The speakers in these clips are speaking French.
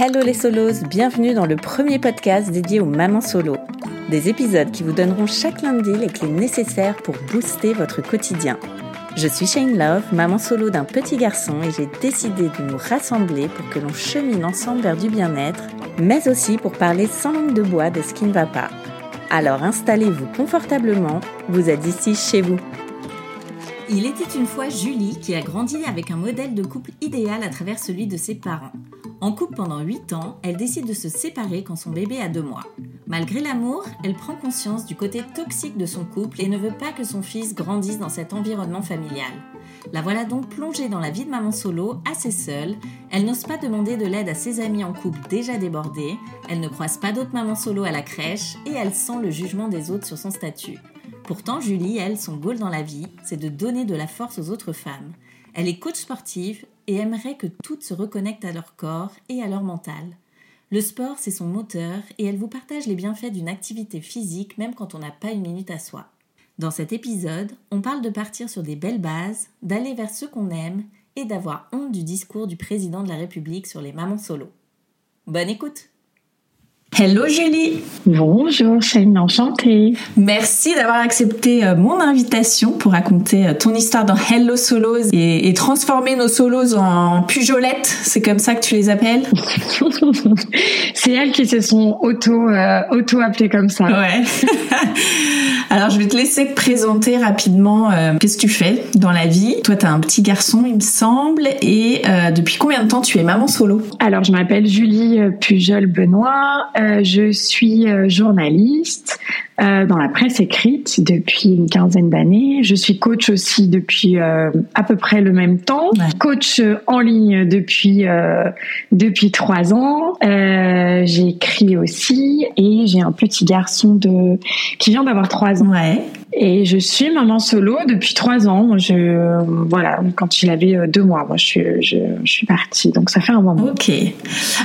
Hello les solos, bienvenue dans le premier podcast dédié aux mamans solo. Des épisodes qui vous donneront chaque lundi les clés nécessaires pour booster votre quotidien. Je suis Shane Love, maman solo d'un petit garçon et j'ai décidé de nous rassembler pour que l'on chemine ensemble vers du bien-être, mais aussi pour parler sans langue de bois de ce qui ne va pas. Alors installez-vous confortablement, vous êtes ici chez vous. Il était une fois Julie qui a grandi avec un modèle de couple idéal à travers celui de ses parents. En couple pendant 8 ans, elle décide de se séparer quand son bébé a 2 mois. Malgré l'amour, elle prend conscience du côté toxique de son couple et ne veut pas que son fils grandisse dans cet environnement familial. La voilà donc plongée dans la vie de maman solo, assez seule. Elle n'ose pas demander de l'aide à ses amis en couple déjà débordés. Elle ne croise pas d'autres mamans solo à la crèche et elle sent le jugement des autres sur son statut. Pourtant, Julie, elle, son goal dans la vie, c'est de donner de la force aux autres femmes. Elle est coach sportive et aimerait que toutes se reconnectent à leur corps et à leur mental. Le sport, c'est son moteur et elle vous partage les bienfaits d'une activité physique même quand on n'a pas une minute à soi. Dans cet épisode, on parle de partir sur des belles bases, d'aller vers ce qu'on aime et d'avoir honte du discours du président de la République sur les mamans solo. Bonne écoute Hello Julie Bonjour, c'est une enchantée. Merci d'avoir accepté euh, mon invitation pour raconter euh, ton histoire dans Hello Solos et, et transformer nos solos en pujolettes, c'est comme ça que tu les appelles? C'est elles qui se sont auto, euh, auto appelées comme ça. Ouais. Alors je vais te laisser te présenter rapidement euh, qu'est-ce que tu fais dans la vie. Toi tu as un petit garçon il me semble. Et euh, depuis combien de temps tu es maman solo? Alors je m'appelle Julie Pujol-Benoît, euh, je suis euh, journaliste euh, dans la presse écrite depuis une quinzaine d'années. Je suis coach aussi depuis euh, à peu près le même temps. Ouais. Coach euh, en ligne depuis euh, depuis trois ans. Euh, J'écris aussi et j'ai un petit garçon de qui vient d'avoir trois ans. Ouais. Et je suis maman solo depuis trois ans. Je voilà quand il avait euh, deux mois. Moi je suis je, je suis partie donc ça fait un moment. Ok.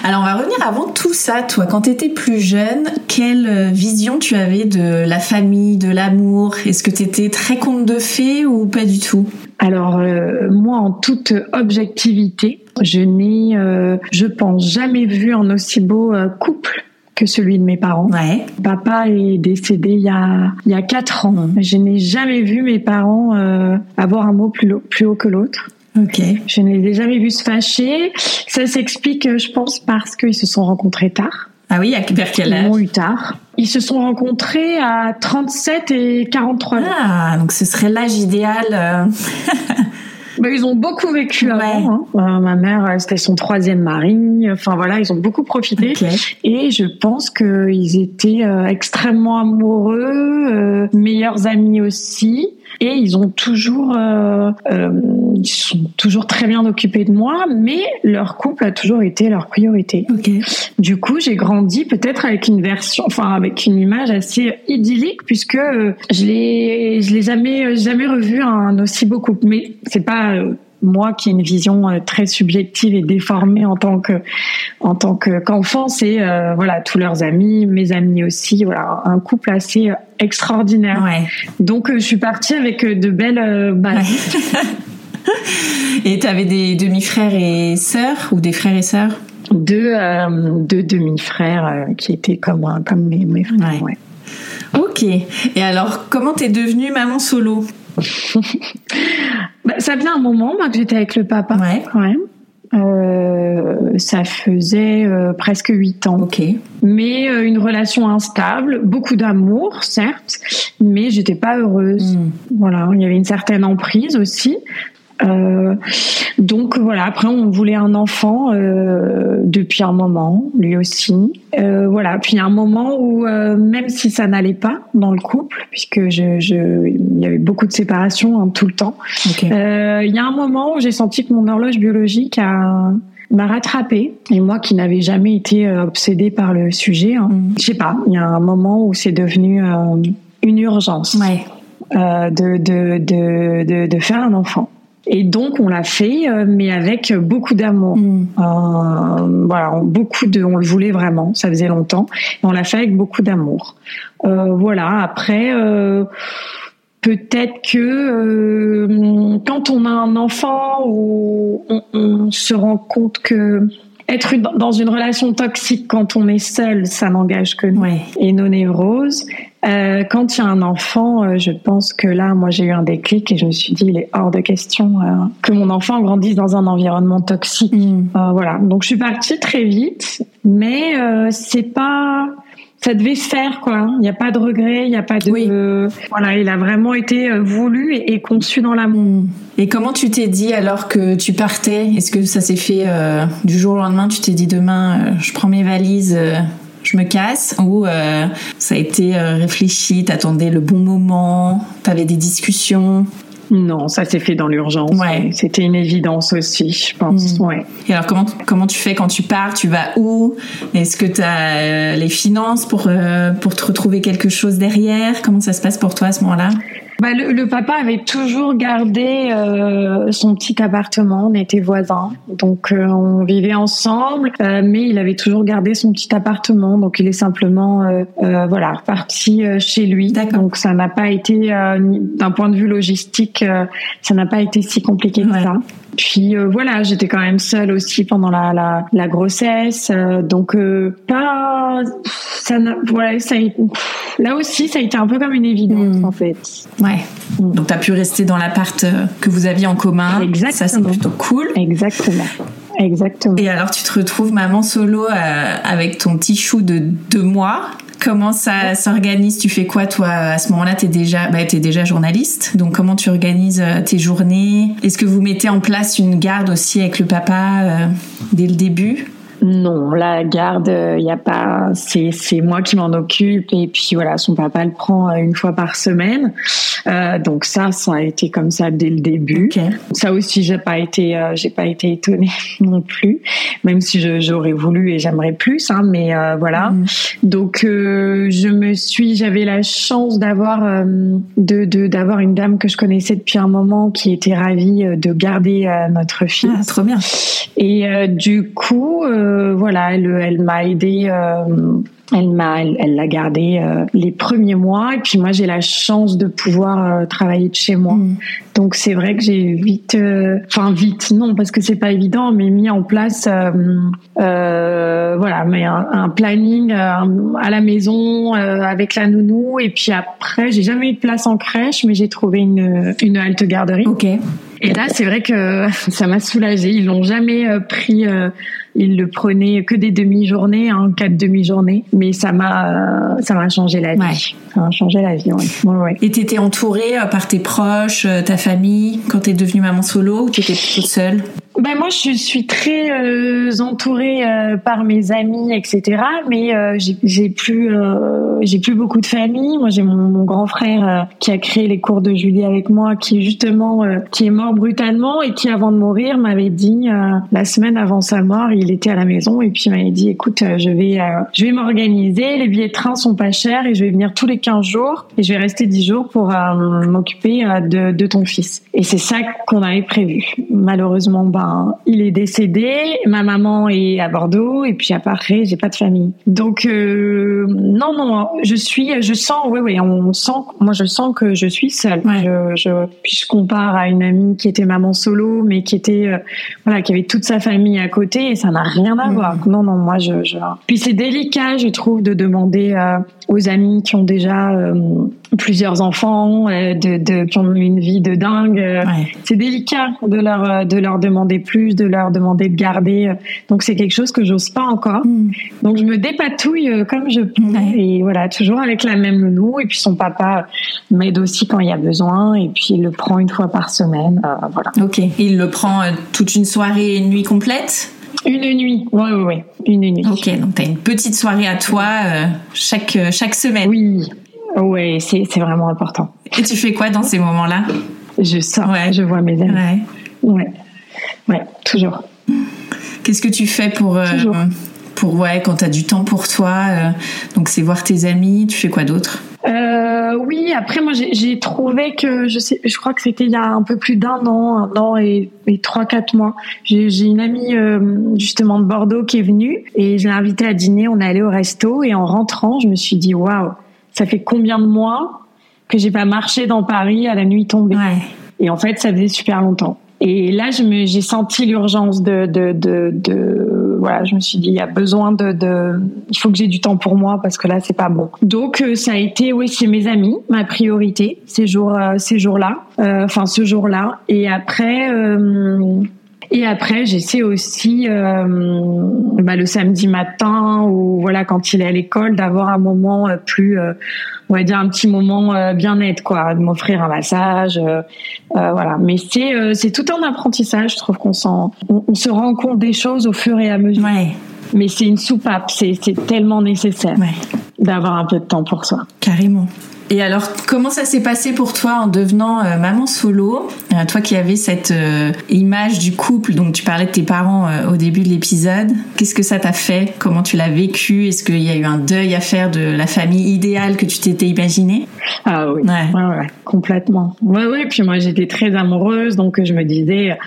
Alors on va revenir avant tout ça. Toi, quand tu étais plus jeune, quelle euh, vision tu avais de la famille, de l'amour? Est-ce que tu étais très conte de fées ou pas du tout? Alors euh, moi, en toute objectivité, je n'ai, euh, je pense, jamais vu un aussi beau euh, couple que celui de mes parents. Ouais. Papa est décédé il y a il y a quatre ans. Je n'ai jamais vu mes parents euh, avoir un mot plus, plus haut que l'autre. Ok. Je ne les ai jamais vus se fâcher. Ça s'explique, euh, je pense, parce qu'ils se sont rencontrés tard. Ah oui, à vers quel Ils âge m'ont eu tard. Ils se sont rencontrés à 37 et 43 ans. Ah, donc ce serait l'âge idéal. euh, Bah, ils ont beaucoup vécu Ouais. avant. hein. Euh, ma mère, euh, c'était son troisième mari. Enfin voilà, ils ont beaucoup profité. Et je pense qu'ils étaient euh, extrêmement amoureux, meilleurs amis aussi. Et ils ont toujours, euh, euh, ils sont toujours très bien occupés de moi, mais leur couple a toujours été leur priorité. Ok. Du coup, j'ai grandi peut-être avec une version, enfin avec une image assez idyllique, puisque euh, je l'ai, je l'ai jamais, jamais revu un aussi beau couple. Mais c'est pas euh, moi qui ai une vision euh, très subjective et déformée en tant que, en tant que qu'enfant. C'est euh, voilà tous leurs amis, mes amis aussi. Voilà un couple assez euh, extraordinaire. Ouais. Donc euh, je suis partie avec de belles euh. Et t'avais des demi-frères et sœurs ou des frères et sœurs? Deux, deux demi-frères qui étaient comme comme mes, mes frères. Ouais. Ok. Et alors, comment t'es devenue maman solo? Bah, ça faisait un moment moi, que j'étais avec le papa. Ouais. Ouais. Euh, ça faisait euh, presque huit ans. Ok. Mais euh, une relation instable, beaucoup d'amour, certes, mais j'étais pas heureuse. Mm. Voilà, il y avait une certaine emprise aussi. Euh, donc voilà, après on voulait un enfant euh, depuis un moment, lui aussi. Euh, voilà, puis il y a un moment où euh, même si ça n'allait pas dans le couple, puisque je, je, il y avait beaucoup de séparations hein, tout le temps, il y a un moment où j'ai senti que mon horloge biologique a m'a rattrapée et moi qui n'avais jamais été obsédée par le sujet, hein, Mm. je sais pas, il y a un moment où c'est devenu une urgence Ouais. euh, de, de, de, de, de faire un enfant. Et donc on l'a fait, euh, mais avec beaucoup d'amour. Mm. Euh, voilà, beaucoup de, on le voulait vraiment, ça faisait longtemps, et on l'a fait avec beaucoup d'amour. Euh, voilà. Après, euh, peut-être que quand on a un enfant, où on, on se rend compte que être dans une relation toxique quand on est seul, ça n'engage que nous Ouais. et nos névroses. Euh, quand il y a un enfant, euh, je pense que là, moi, j'ai eu un déclic et je me suis dit, il est hors de question euh, que mon enfant grandisse dans un environnement toxique. Mm. Euh, voilà. Donc, je suis partie très vite, mais euh, c'est pas. Ça devait se faire, quoi. Il n'y a pas de regret, il n'y a pas de. Oui. voilà, il a vraiment été voulu et, conçu dans l'amour. Mm. Et comment tu t'es dit alors que tu partais? Est-ce que ça s'est fait euh, du jour au lendemain? Tu t'es dit demain, euh, je prends mes valises, euh, je me casse Ou euh, ça a été euh, réfléchi, t'attendais le bon moment, t'avais des discussions? Non, ça s'est fait dans l'urgence. Ouais. C'était une évidence aussi, je pense. Mm. Ouais. Et alors comment comment tu fais quand tu pars? Tu vas où? Est-ce que tu as les finances pour euh, pour te retrouver quelque chose derrière? Comment ça se passe pour toi à ce moment-là? Bah, le, le papa avait toujours gardé euh, son petit appartement. On était voisins, donc euh, on vivait ensemble. euh, mais il avait toujours gardé son petit appartement, donc il est simplement euh, euh, voilà reparti euh, chez lui. Donc ça n'a pas été euh, d'un point de vue logistique, euh, ça n'a pas été si compliqué que Ouais. ça. Puis euh, voilà, j'étais quand même seule aussi pendant la, la, la grossesse, euh, donc euh, pas ça. Ouais, ça là aussi, ça a été un peu comme une évidence Mm. en fait. Ouais. Donc tu as pu rester dans l'appart euh, que vous aviez en commun. Exactement. Ça c'est plutôt cool. Exactement. Exactement. Et alors tu te retrouves maman solo euh, avec ton petit chou de deux mois. Comment ça s'organise? Tu fais quoi toi à ce moment-là? T'es déjà, bah, t'es déjà journaliste. Donc comment tu organises euh, tes journées? Est-ce que vous mettez en place une garde aussi avec le papa euh, dès le début? Non, la garde, il y a pas. C'est c'est moi qui m'en occupe et puis voilà, son papa le prend euh, une fois par semaine. Euh, donc ça, ça a été comme ça dès le début. Ça aussi, j'ai pas été, euh, j'ai pas été étonnée non plus, même si je- j'aurais voulu et j'aimerais plus, hein, mais euh, voilà. Mm. Donc euh, je me suis, j'avais la chance d'avoir euh, de de- d'avoir une dame que je connaissais depuis un moment qui était ravie euh, de garder euh, notre fils. Ah, trop bien. Et euh, du coup, euh, voilà, elle, m'a aidé. euh, elle m'a, elle l'a gardé euh, les premiers mois. Et puis moi, j'ai la chance de pouvoir euh, travailler de chez moi. Mm. Donc c'est vrai que j'ai vite, euh, enfin vite, non, parce que c'est pas évident, mais mis en place, euh, euh, voilà, mais un, un planning euh, à la maison euh, avec la nounou. Et puis après, j'ai jamais eu de place en crèche, mais j'ai trouvé une une halte garderie. Ok. Et là, c'est vrai que ça m'a soulagée. Ils l'ont jamais pris. euh, ils le prenaient que des demi-journées, hein, quatre demi-journées. Mais ça m'a, ça m'a changé la vie. Ouais. Ça m'a changé la vie. Ouais. Ouais, ouais. Et t'étais entourée par tes proches, ta famille, quand t'es devenue maman solo ou t'étais toute seule? Ben moi, je suis très euh, entourée euh, par mes amis, etc. Mais euh, j'ai- plus, euh, j'ai plus beaucoup de famille. Moi, j'ai mon, mon grand frère euh, qui a créé les cours de Julie avec moi, qui justement, euh, qui est mort brutalement et qui, avant de mourir, m'avait dit la semaine avant sa mort, il était à la maison et puis il m'avait dit, écoute, je vais, je vais m'organiser. Les billets de train sont pas chers et je vais venir tous les 15 jours et je vais rester 10 jours pour m'occuper de, de ton fils. Et c'est ça qu'on avait prévu. Malheureusement, il est décédé. Ma maman est à Bordeaux et puis après, j'ai pas de famille. Donc euh, non, non, je suis, je sens, oui, oui, on sent. Moi, je sens que je suis seule. Ouais. Je, je, puis je compare à une amie qui était maman solo, mais qui était, euh, voilà, qui avait toute sa famille à côté et ça n'a rien à Mhm. voir. Non, non, moi, je, je... Puis c'est délicat, je trouve, de demander euh, aux amis qui ont déjà euh, plusieurs enfants, euh, de, de, qui ont une vie de dingue. euh, Ouais. c'est délicat de leur euh, de leur demander plus, de leur demander de garder. Donc c'est quelque chose que j'ose pas encore. Mm. Donc je me dépatouille comme je peux et voilà, toujours avec la même nounou. Et puis son papa m'aide aussi quand il y a besoin et puis il le prend une fois par semaine. voilà. Ok. Il le prend toute une soirée, une nuit complète? Une nuit, oui, oui, oui, une nuit. Ok, donc tu as une petite soirée à toi chaque, chaque semaine. Oui, oui, c'est vraiment important. Et tu fais quoi dans ces moments-là? Je sors, je vois mes amis. Ouais. ouais, ouais, toujours. Qu'est-ce que tu fais pour euh, pour ouais quand tu as du temps pour toi euh, Donc c'est voir tes amis. Tu fais quoi d'autre? Euh, oui, après moi j'ai trouvé que je sais, je crois que c'était il y a un peu plus d'un an, un an et, trois quatre mois. J'ai une amie justement de Bordeaux qui est venue et je l'ai invitée à dîner. On est allé au resto et en rentrant, je me suis dit waouh, ça fait combien de mois que j'ai pas marché dans Paris à la nuit tombée Et en fait, ça faisait super longtemps. Et là, j'ai senti l'urgence de, de, de, de, voilà, je me suis dit, il y a besoin de, de, il faut que j'ai du temps pour moi parce que là, c'est pas bon. Donc, euh, ça a été, oui, chez mes amis, ma priorité, ces jours, euh, ces jours-là, euh, enfin, ce jour-là. Et après, et après, j'essaie aussi euh, bah, le samedi matin ou voilà quand il est à l'école d'avoir un moment euh, plus, euh, on va dire un petit moment euh, bien net quoi, de m'offrir un massage, voilà. Mais c'est c'est tout un apprentissage. Je trouve qu'on s'en, on, se rend compte des choses au fur et à mesure. Ouais. Mais c'est une soupape, c'est tellement nécessaire ouais. d'avoir un peu de temps pour soi. Carrément. Et alors, comment ça s'est passé pour toi en devenant euh, maman solo euh, Toi qui avais cette euh, image du couple, donc tu parlais de tes parents au début de l'épisode. Qu'est-ce que ça t'a fait? Comment tu l'as vécu? Est-ce qu'il y a eu un deuil à faire de la famille idéale que tu t'étais imaginée? Ah oui, ouais. Ouais, ouais, complètement. Ouais, ouais. Puis moi, j'étais très amoureuse, donc je me disais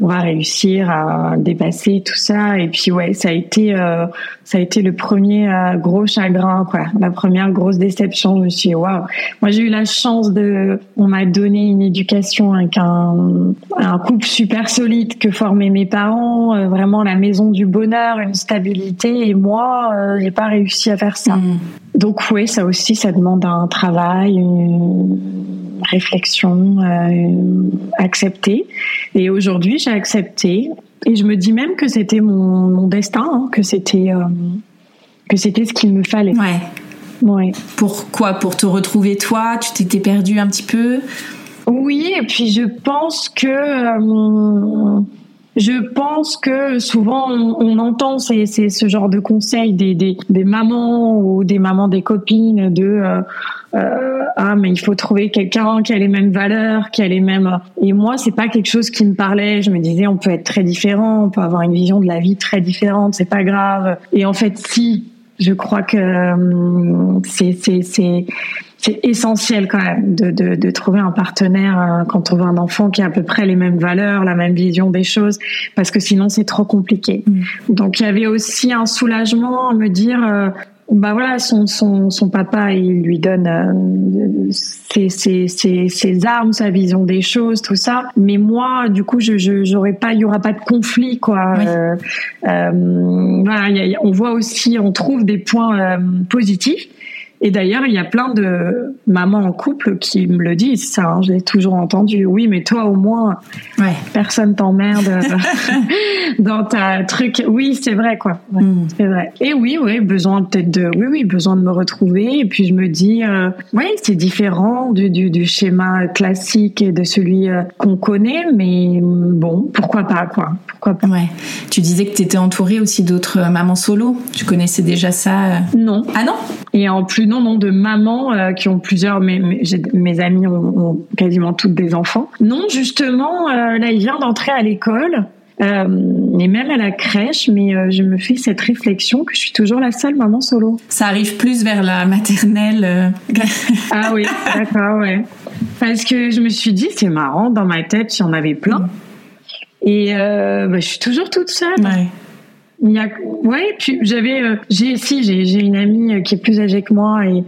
on va réussir à dépasser tout ça. Et puis ouais, ça a été euh, ça a été le premier euh, gros chagrin, quoi. La première grosse déception. Je me suis waouh. Moi, j'ai eu la chance de, on m'a donné une éducation avec un, un couple super solide que formaient mes parents, euh, vraiment la maison du bonheur, une stabilité. Et moi, j'ai pas réussi à faire ça. Mm. Donc oui, ça aussi, ça demande un travail, une réflexion, euh, accepter. Et aujourd'hui, j'ai accepté. Et je me dis même que c'était mon, mon, destin, hein, que c'était euh, que c'était ce qu'il me fallait. Ouais. Ouais. Pourquoi? Pour te retrouver toi? Tu t'étais perdue un petit peu? Oui, et puis je pense que euh, je pense que souvent on, entend c'est ce genre de conseils des, des, des, mamans ou des mamans des copines de euh, euh, ah mais il faut trouver quelqu'un qui a les mêmes valeurs, qui a les mêmes et moi c'est pas quelque chose qui me parlait. Je me disais on peut être très différent, on peut avoir une vision de la vie très différente, c'est pas grave. Et en fait si je crois que euh, c'est c'est c'est essentiel quand même de, de, de, trouver un partenaire euh, quand on veut un enfant qui a à peu près les mêmes valeurs, la même vision des choses, parce que sinon c'est trop compliqué. Mm. Donc il y avait aussi un soulagement à me dire, euh, bah voilà, son, son, son papa il lui donne euh, ses, ses, ses, ses, armes, sa vision des choses, tout ça. Mais moi, du coup, je j'aurais pas, il y aura pas de conflit quoi. Euh, euh, voilà, on voit aussi, on trouve des points positifs et d'ailleurs, il y a plein de mamans en couple qui me le disent, ça, hein, je l'ai toujours entendu. Oui, mais toi, au moins, ouais. personne t'emmerde dans ta truc. Oui, c'est vrai, quoi. Hmm. C'est vrai. Et oui, oui, besoin peut-être de, oui, oui, besoin de me retrouver. Et puis je me dis, euh, oui, c'est différent du, du, du, schéma classique et de celui euh, qu'on connaît, mais bon, pourquoi pas, quoi. Pourquoi pas. Ouais. Tu disais que tu étais entourée aussi d'autres mamans solo. Tu connaissais déjà ça euh? Non. Ah non? Et en plus, non, non, de mamans euh, qui ont plusieurs. Mes, mes, mes amis ont, quasiment toutes des enfants. Non, justement, euh, là, il vient d'entrer à l'école. Euh, et même à la crèche, mais euh, je me fais cette réflexion que je suis toujours la seule maman solo. Ça arrive plus vers la maternelle. ah oui, d'accord, ouais. Parce que je me suis dit, c'est marrant, dans ma tête, il y en avait plein. Et bah, je suis toujours toute seule. Ouais. Il y a, ouais, puis j'avais, euh, j'ai, si, j'ai, une amie euh, qui est plus âgée que moi et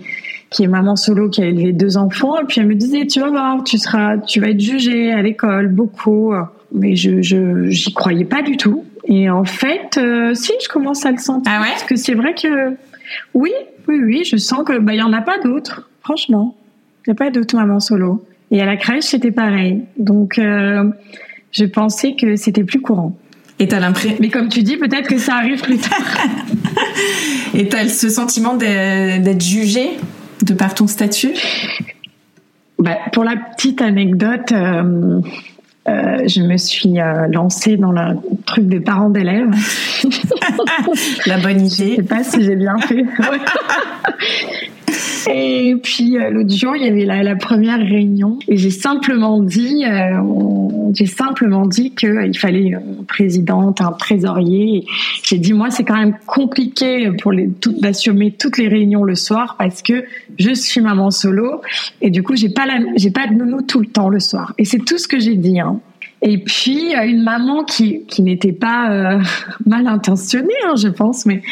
qui est maman solo, qui a élevé deux enfants, et puis elle me disait, tu vas voir, tu seras, tu vas être jugée à l'école beaucoup, mais je, je, j'y croyais pas du tout. Et en fait, euh, si, je commence à le sentir. Ah ouais? Parce que c'est vrai que, oui, oui, oui, je sens que, bah, il y en a pas d'autres, franchement. Il y a pas d'autres mamans solo. Et à la crèche, c'était pareil. Donc, je pensais que c'était plus courant. Et t'as l'impression. Mais comme tu dis, peut-être que ça arrive plus tard. Et t'as ce sentiment d'être jugé de par ton statut? Bah, Pour la petite anecdote, euh, euh, je me suis euh, lancée dans le truc des parents d'élèves. la bonne idée. Je sais pas si j'ai bien fait. Et puis euh, l'autre jour, il y avait la, la première réunion et j'ai simplement dit, euh, j'ai simplement dit qu'il fallait une présidente, un trésorier. J'ai dit moi, c'est quand même compliqué pour les d'assumer toutes les réunions le soir parce que je suis maman solo et du coup j'ai pas la, j'ai pas de nounou tout le temps le soir. Et c'est tout ce que j'ai dit. Hein. Et puis une maman qui, qui n'était pas euh, mal intentionnée, hein, je pense, mais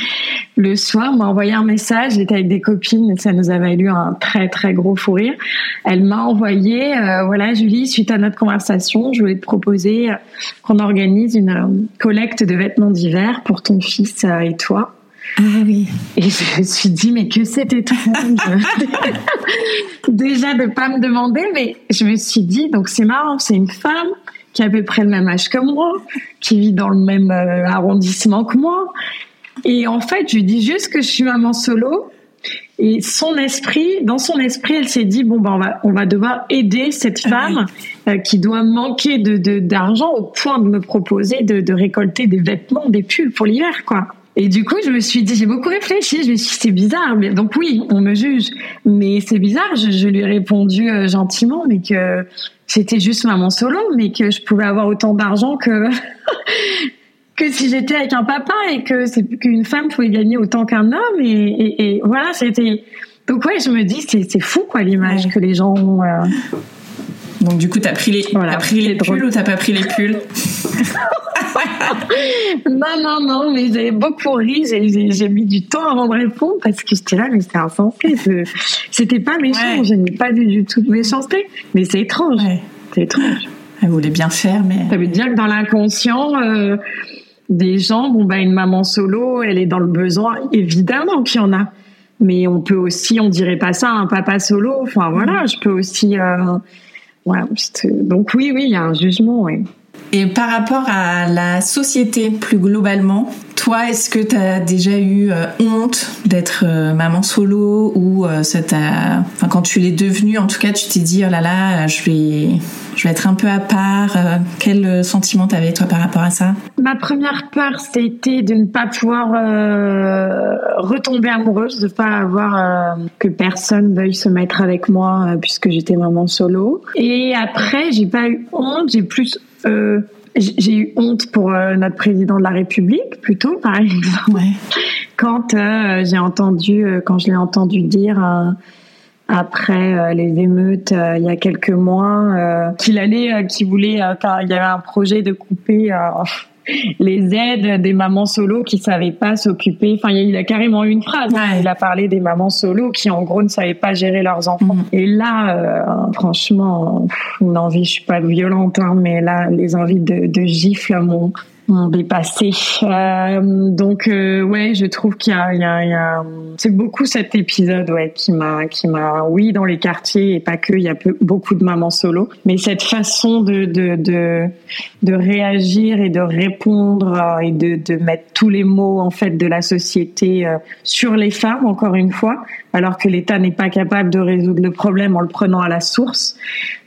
le soir m'a envoyé un message. J'étais avec des copines, et ça nous avait eu un très très gros fou rire. Elle m'a envoyé, euh, voilà Julie, suite à notre conversation, je voulais te proposer euh, qu'on organise une collecte de vêtements d'hiver pour ton fils et toi. Ah oui. Et je me suis dit, mais que c'était étrange. Déjà de pas me demander, mais je me suis dit, donc c'est marrant, c'est une femme qui a à peu près le même âge que moi, qui vit dans le même euh, arrondissement que moi. Et en fait, je lui dis juste que je suis maman solo. Et son esprit, dans son esprit, elle s'est dit bon ben on va on va devoir aider cette ah femme euh, qui doit manquer de d'argent au point de me proposer de, de récolter des vêtements, des pulls pour l'hiver quoi. Et du coup, je me suis dit, j'ai beaucoup réfléchi, je me suis dit, c'est bizarre. Mais, donc oui, on me juge. Mais c'est bizarre, je, je, lui ai répondu euh, gentiment, mais que j'étais juste maman solo, mais que je pouvais avoir autant d'argent que que si j'étais avec un papa et que c'est qu'une femme pouvait gagner autant qu'un homme et, et, et voilà c'était donc ouais je me dis c'est c'est fou quoi l'image que les gens ont euh... donc du coup t'as pris les as pris les pulls ou t'as pas pris les pulls? non non non mais j'avais beaucoup ri j'ai mis du temps avant de répondre parce que j'étais là mais c'était insensé c'était pas méchant je n'ai pas vu du tout de méchanceté mais c'est étrange c'est étrange elle voulait bien faire mais ça veut dire que dans l'inconscient euh, des gens, bon bah une maman solo, elle est dans le besoin, évidemment qu'il y en a. Mais on peut aussi, on dirait pas ça, un papa solo. Enfin voilà, je peux aussi. Euh, donc oui, oui, il y a un jugement, oui. Et par rapport à la société plus globalement, toi, est-ce que tu as déjà eu euh, honte d'être euh, maman solo ou ça enfin, quand tu l'es devenue, en tout cas, tu t'es dit oh là là, je vais, je vais être un peu à part. quel sentiment t'avais toi par rapport à ça? Ma première peur, c'était de ne pas pouvoir retomber amoureuse, de pas avoir que personne veuille se mettre avec moi puisque j'étais maman solo. Et après, j'ai pas eu honte, j'ai plus euh, j'ai eu honte pour euh, notre président de la République, plutôt, par exemple. Quand euh, j'ai entendu, quand je l'ai entendu dire après les émeutes il y a quelques mois qu'il allait, qu'il voulait, il y avait un projet de couper les aides des mamans solo qui savaient pas s'occuper. Enfin, il a carrément eu une phrase. Il a parlé des mamans solo qui, en gros, ne savaient pas gérer leurs enfants. Mhm. Et là, euh, franchement, une envie, je suis pas violente, hein, mais là, les envies de, de gifle m'ont dépassé. Euh, donc euh, ouais, je trouve qu'il y a, il y a, il y a c'est beaucoup cet épisode ouais qui m'a qui m'a oui dans les quartiers et pas que il y a beaucoup de mamans solo, mais cette façon de de de, de réagir et de répondre euh, et de de mettre tous les mots en fait de la société euh, sur les femmes encore une fois alors que l'État n'est pas capable de résoudre le problème en le prenant à la source.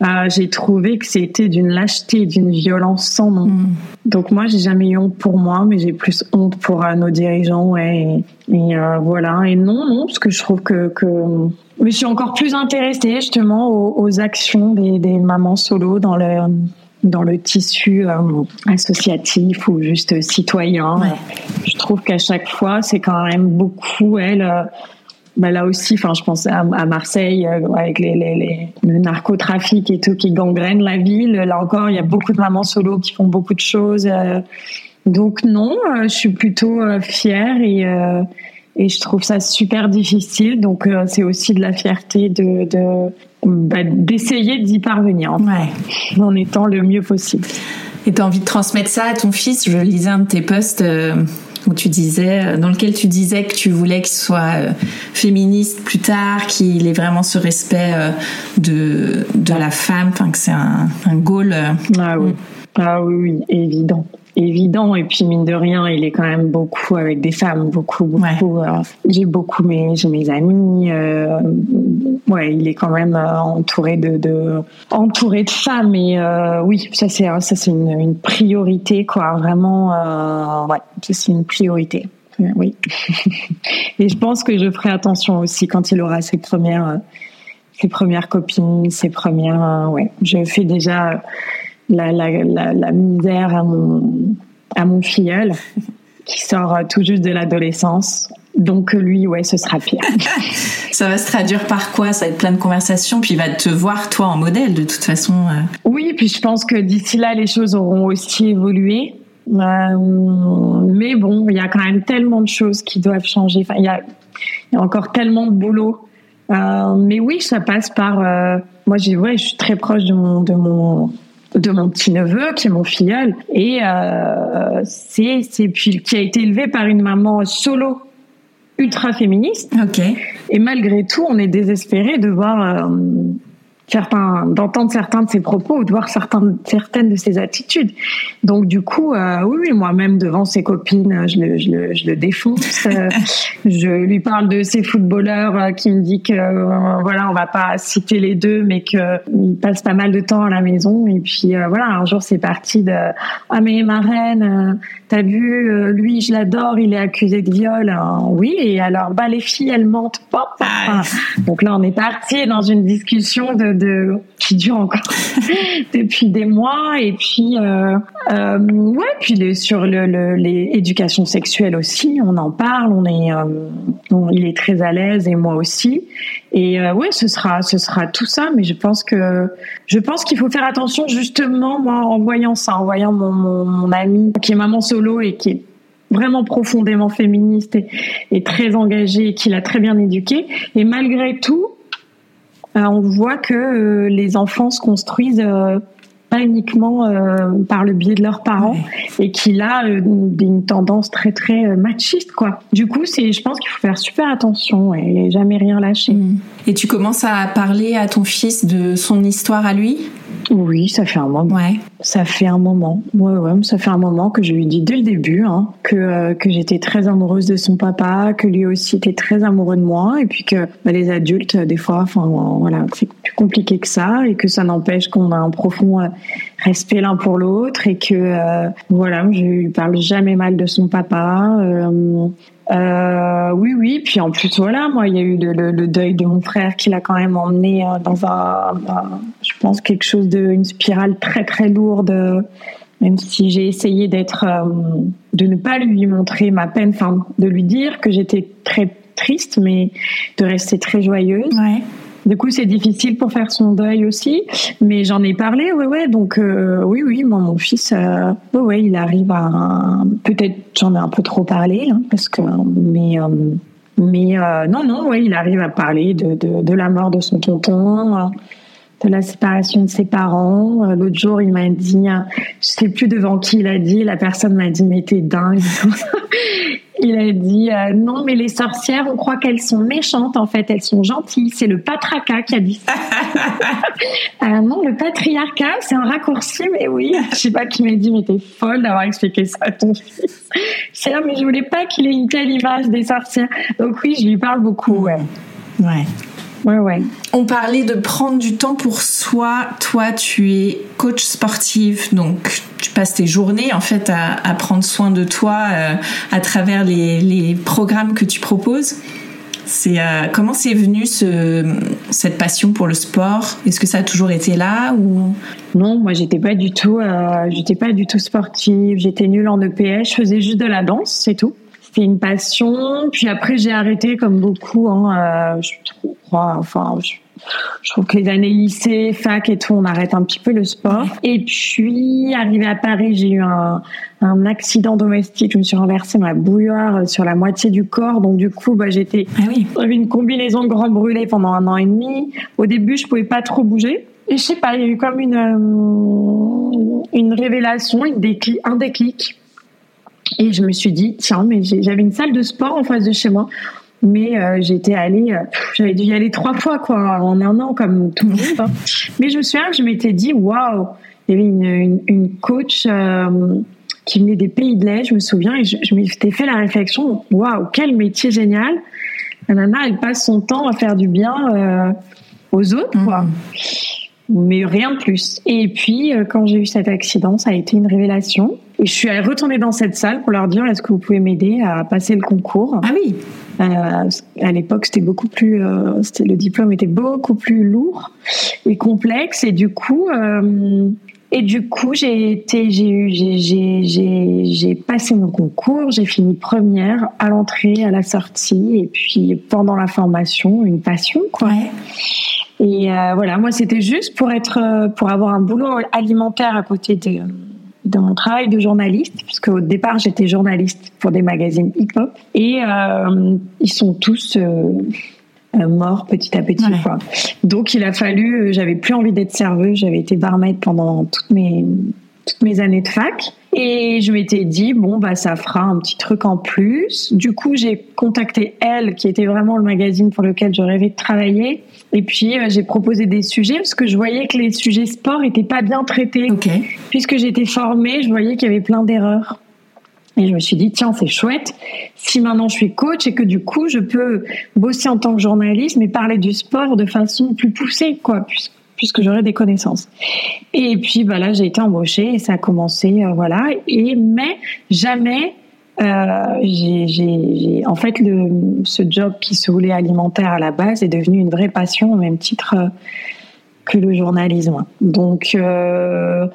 Euh, j'ai trouvé que c'était d'une lâcheté, d'une violence sans nom. Mm. Donc moi, j'ai jamais eu honte pour moi, mais j'ai plus honte pour euh, nos dirigeants. Et, et euh, voilà. Et non, non, parce que je trouve que, que... Mais je suis encore plus intéressée justement aux, actions des, des, mamans solo dans le dans le tissu associatif ou juste citoyen. Je trouve qu'à chaque fois, c'est quand même beaucoup elles bah là aussi, enfin, je pense à, Marseille euh, avec les, les, les, le narcotrafic et tout qui gangrène la ville. Là encore, il y a beaucoup de mamans solo qui font beaucoup de choses. Euh. donc non, euh, je suis plutôt fière et et je trouve ça super difficile. Donc c'est aussi de la fierté de, de bah, d'essayer d'y parvenir ouais. en étant le mieux possible. Et tu as envie de transmettre ça à ton fils? Je lisais un de tes posts où tu disais, euh, dans lequel tu disais que tu voulais qu'il soit euh, féministe plus tard, qu'il ait vraiment ce respect euh, de, de la femme, enfin que c'est un, un goal. Ah oui. Ah oui, oui, évident évident. Et puis mine de rien il est quand même beaucoup avec des femmes beaucoup beaucoup. J'ai beaucoup mes j'ai mes amis euh, ouais il est quand même euh, entouré de, de entouré de femmes. Et euh, oui ça c'est ça c'est une, une, priorité quoi. Vraiment ouais ça c'est une priorité. Oui. Et je pense que je ferai attention aussi quand il aura ses premières ses premières copines ses premières ouais. Je fais déjà la, la, la, misère à mon, à mon filleul qui sort tout juste de l'adolescence. Donc lui, ouais, ce sera pire. ça va se traduire par quoi? Ça va être plein de conversations, puis il va te voir toi en modèle de toute façon. Euh. Oui, puis je pense que d'ici là, les choses auront aussi évolué. Euh, mais bon, il y a quand même tellement de choses qui doivent changer. Enfin, il y a, y a encore tellement de boulot. Euh, mais oui, ça passe par. moi, j'ai, ouais, je suis très proche de mon, de mon de mon petit neveu qui est mon filleul et euh, c'est c'est puis qui a été élevé par une maman solo ultra féministe. Ok. Et malgré tout, on est désespéré de voir euh, certains, d'entendre certains de ses propos ou de voir certaines, certaines de ses attitudes. Donc du coup, euh, oui, moi-même devant ses copines, je le, je le, je le défonce. Euh, je lui parle de ses footballeurs euh, qui me dit que euh, voilà, on va pas citer les deux, mais que il passe pas mal de temps à la maison. Et puis voilà, un jour c'est parti de ah mais ma reine, t'as vu, lui je l'adore, il est accusé de viol. Hein. oui, et alors bah les filles elles mentent pas. Ah. Donc là on est parti dans une discussion de qui dure encore depuis des mois. Et puis euh, euh, ouais puis sur le, le les sexuelles aussi on en parle on est euh, il est très à l'aise et moi aussi. Et ouais ce sera ce sera tout ça mais je pense que je pense qu'il faut faire attention justement moi en voyant ça en voyant mon, mon, ami qui est maman solo et qui est vraiment profondément féministe et, très engagée et qui l'a très bien éduqué et malgré tout on voit que euh, les enfants se construisent euh, pas uniquement par le biais de leurs parents et qu'il a une tendance très très machiste quoi. Du coup, c'est je pense qu'il faut faire super attention et jamais rien lâcher. Mm. Et tu commences à parler à ton fils de son histoire à lui? Oui, ça fait un moment. Ouais. Ça fait un moment. Ouais, ça fait un moment que je lui dis dès le début hein, que euh, que j'étais très amoureuse de son papa, que lui aussi était très amoureux de moi, et puis que bah, les adultes, des fois, voilà, c'est plus compliqué que ça, et que ça n'empêche qu'on a un profond euh, respect l'un pour l'autre, et que euh, voilà, je lui parle jamais mal de son papa. Euh, oui, oui. Puis en plus, voilà, moi, il y a eu le, deuil de mon frère qui l'a quand même emmené euh, dans un, je pense, quelque chose de, une spirale très très lourde. Même si j'ai essayé d'être, euh, de ne pas lui montrer ma peine, enfin, de lui dire que j'étais très triste, mais de rester très joyeuse. Ouais. Du coup, c'est difficile pour faire son deuil aussi, mais j'en ai parlé, ouais, ouais. Donc, euh, oui, oui, moi, mon fils, euh, ouais, ouais, il arrive à. Peut-être, j'en ai un peu trop parlé, hein, parce que, mais, euh, mais non, non, ouais, il arrive à parler de, de, de la mort de son tonton. De la séparation de ses parents. L'autre jour, il m'a dit, je sais plus devant qui il a dit, la personne m'a dit, mais t'es dingue. Il a dit euh, non, mais les sorcières, on croit qu'elles sont méchantes. En fait, elles sont gentilles. C'est le patriarcat qui a dit ça. euh, non, le patriarcat, c'est un raccourci, mais oui. Je sais pas qui m'a dit, mais t'es folle d'avoir expliqué ça à ton fils. C'est là, mais je voulais pas qu'il ait une telle image des sorcières. Donc oui, je lui parle beaucoup. Ouais. Ouais. Ouais, ouais. On parlait de prendre du temps pour soi. Toi, tu es coach sportive, donc tu passes tes journées en fait à, prendre soin de toi euh, à travers les, programmes que tu proposes. C'est euh, comment c'est venu ce, cette passion pour le sport? Est-ce que ça a toujours été là ou? Non, moi j'étais pas du tout, euh, j'étais pas du tout sportive. J'étais nulle en EPS. Je faisais juste de la danse, c'est tout. C'était une passion. Puis après j'ai arrêté comme beaucoup. Hein, je crois. Enfin, je, je trouve que les années lycée, fac et tout, on arrête un petit peu le sport. Et puis, arrivé à Paris, j'ai eu un, un accident domestique. Je me suis renversé ma bouilloire sur la moitié du corps. Donc, du coup, bah, j'étais, ah oui. une combinaison de grand brûlé pendant un an et demi. Au début, je pouvais pas trop bouger. Et je sais pas, il y a eu comme une, euh, une révélation, une déclic, un déclic. Et je me suis dit, tiens, mais j'avais une salle de sport en face de chez moi mais j'étais allée, j'avais dû y aller trois fois quoi en un an comme tout le monde. Hein. Mais je me souviens que je m'étais dit waouh, il y avait une, une, une coach qui venait des pays de l'Est, je me souviens, et je, m'étais fait la réflexion waouh, quel métier génial. La nana, elle passe son temps à faire du bien aux autres, quoi. Mm mais rien de plus. Et puis, euh, quand j'ai eu cet accident, ça a été une révélation. Et je suis retournée dans cette salle pour leur dire est-ce que vous pouvez m'aider à passer le concours? Ah oui. Euh, à l'époque, c'était beaucoup plus, euh, c'était le diplôme était beaucoup plus lourd et complexe. Et du coup, euh, et du coup, j'ai été, j'ai eu, j'ai, j'ai, j'ai passé mon concours, j'ai fini première à l'entrée, à la sortie, et puis pendant la formation, une passion, quoi. Ouais. Et euh, voilà, moi c'était juste pour être, euh, pour avoir un boulot alimentaire à côté de, de mon travail de journaliste, puisque au départ j'étais journaliste pour des magazines hip-hop, et euh, ils sont tous euh, morts petit à petit. Quoi. Donc il a fallu, j'avais plus envie d'être serveuse, j'avais été barmaid pendant toutes mes toutes mes années de fac. Et je m'étais dit, bon, bah, ça fera un petit truc en plus. Du coup, j'ai contacté Elle, qui était vraiment le magazine pour lequel je rêvais de travailler. Et puis, euh, j'ai proposé des sujets parce que je voyais que les sujets sport étaient pas bien traités. Puisque j'étais formée, je voyais qu'il y avait plein d'erreurs. Et je me suis dit, tiens, c'est chouette. Si maintenant je suis coach et que du coup, je peux bosser en tant que journaliste, mais parler du sport de façon plus poussée, quoi, puisque puisque j'aurais des connaissances. Et puis bah là, j'ai été embauchée et ça a commencé, euh, voilà. Et mais jamais euh, j'ai, en fait, ce job qui se voulait alimentaire à la base est devenu une vraie passion au même titre euh, que le journalisme. Donc, euh,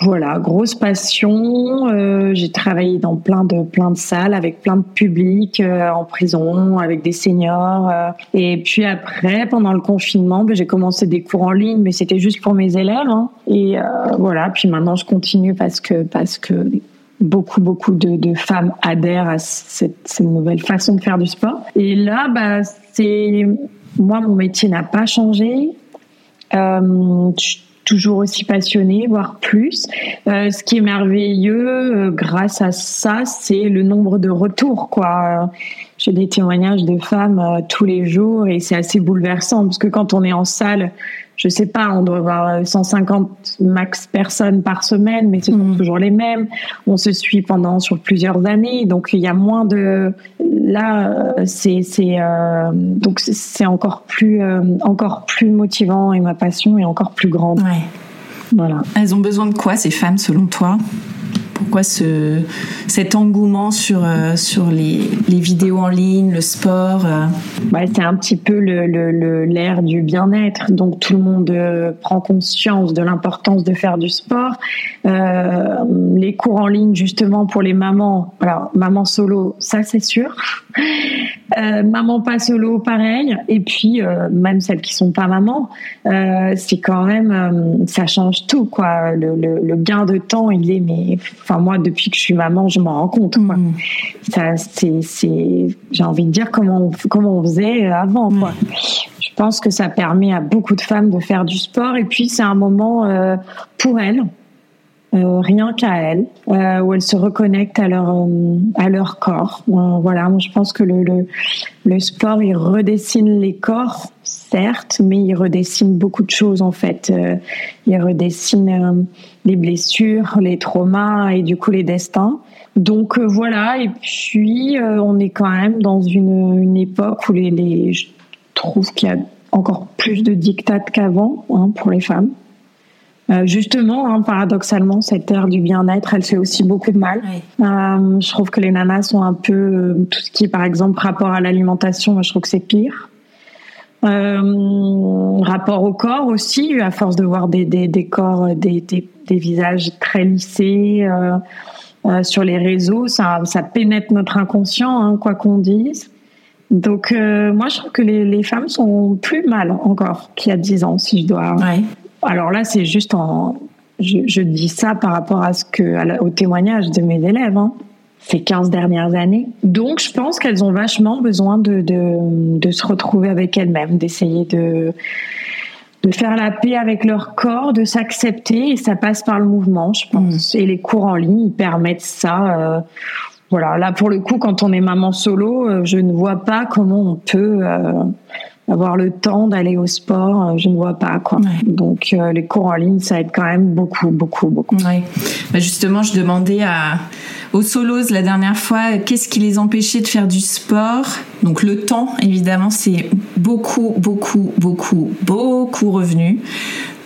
voilà, grosse passion. Euh, j'ai travaillé dans plein de plein de salles avec plein de publics euh, en prison, avec des seniors. Euh. et puis après, pendant le confinement, ben, j'ai commencé des cours en ligne, mais c'était juste pour mes élèves. Hein. et voilà. Puis maintenant, je continue parce que parce que beaucoup beaucoup de, de femmes adhèrent à cette, cette, nouvelle façon de faire du sport. Et là, bah c'est moi, mon métier n'a pas changé. Euh, toujours aussi passionnée, voire plus. Euh, ce qui est merveilleux euh, grâce à ça, c'est le nombre de retours. Quoi. J'ai des témoignages de femmes euh, tous les jours et c'est assez bouleversant parce que quand on est en salle, je sais pas, on doit avoir 150 max personnes par semaine, mais ce sont mmh. toujours les mêmes. On se suit pendant sur plusieurs années, donc il y a moins de. Là, c'est c'est euh, donc c'est encore plus euh, encore plus motivant et ma passion est encore plus grande. Ouais. Voilà. Elles ont besoin de quoi ces femmes selon toi? Pourquoi ce, cet engouement sur, euh, sur les, les, vidéos en ligne, le sport euh bah, C'est un petit peu l'ère du bien-être. Donc tout le monde euh, prend conscience de l'importance de faire du sport. Les cours en ligne, justement, pour les mamans. Alors, maman solo, ça c'est sûr. Maman pas solo, pareil. Et puis, même celles qui sont pas mamans, c'est quand même, ça change tout, quoi. Le, le, le, gain de temps, il est, mais, enfin, moi, depuis que je suis maman, je m'en rends compte, quoi. Mmh. Ça, c'est, c'est, j'ai envie de dire comment, on, comment on faisait avant, quoi. Je pense que ça permet à beaucoup de femmes de faire du sport. Et puis, c'est un moment pour elles euh, rien qu'à elles, euh, où elles se reconnectent à leur euh, à leur corps. voilà, je pense que le, le, le sport il redessine les corps, certes, mais il redessine beaucoup de choses en fait. il redessine les blessures, les traumas et du coup les destins. Donc voilà, et puis on est quand même dans une, une époque où les, les je trouve qu'il y a encore plus de dictats qu'avant hein, pour les femmes. Euh, justement, hein, paradoxalement, cette ère du bien-être, elle fait aussi beaucoup de mal. Euh, je trouve que les nanas sont un peu euh, tout ce qui est, par exemple, rapport à l'alimentation. Je trouve que c'est pire. Euh, rapport au corps aussi, à force de voir des, des, des corps, des, des, des, visages très lissés sur les réseaux, ça, ça pénètre notre inconscient, hein, quoi qu'on dise. Donc, moi, je trouve que les, les, femmes sont plus mal encore qu'il y a dix ans, si je dois ouais. Alors là, c'est juste en. Je, dis ça par rapport à ce que, au témoignage de mes élèves, hein, ces 15 dernières années. Donc, je pense qu'elles ont vachement besoin de, de, se retrouver avec elles-mêmes, d'essayer de, de faire la paix avec leur corps, de s'accepter, et ça passe par le mouvement, je pense. Mm. Et les cours en ligne, ils permettent ça. Euh, voilà, là pour le coup, quand on est maman solo, je ne vois pas comment on peut avoir le temps d'aller au sport, je ne vois pas quoi. Donc les cours en ligne, ça aide quand même beaucoup, beaucoup, beaucoup. Ouais. Bah justement, je demandais à aux solos la dernière fois, qu'est-ce qui les empêchait de faire du sport? Donc le temps, évidemment, c'est beaucoup, beaucoup, beaucoup, beaucoup revenu.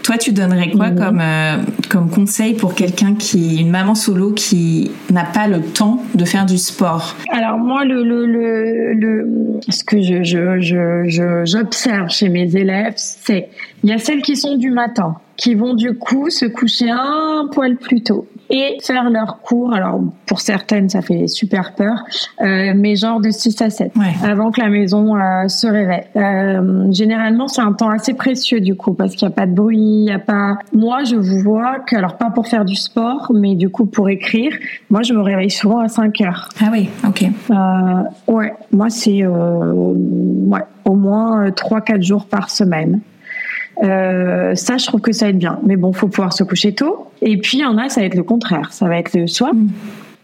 Toi, tu donnerais quoi mhm. comme, euh, comme conseil pour quelqu'un qui, une maman solo qui n'a pas le temps de faire du sport? Alors moi, le, le, le, le ce que je, je, je, j'observe chez mes élèves, c'est il y a celles qui sont du matin, qui vont du coup se coucher un poil plus tôt et faire leur cours. Alors pour certaines, ça fait super peur, euh, mais genre de 6 à 7 avant que la maison euh, se réveille. Euh, généralement, c'est un temps assez précieux du coup parce qu'il n'y a pas de bruit, il n'y a pas. Moi, je vous vois que alors pas pour faire du sport, mais du coup pour écrire. Moi, je me réveille souvent à 5 heures. Ah oui, ok. Euh, ouais, moi c'est ouais au moins 3-4 jours par semaine. Euh, ça, je trouve que ça va être bien. Mais bon, faut pouvoir se coucher tôt. Et puis, il y en a, ça va être le contraire. Ça va être le soir. Mm.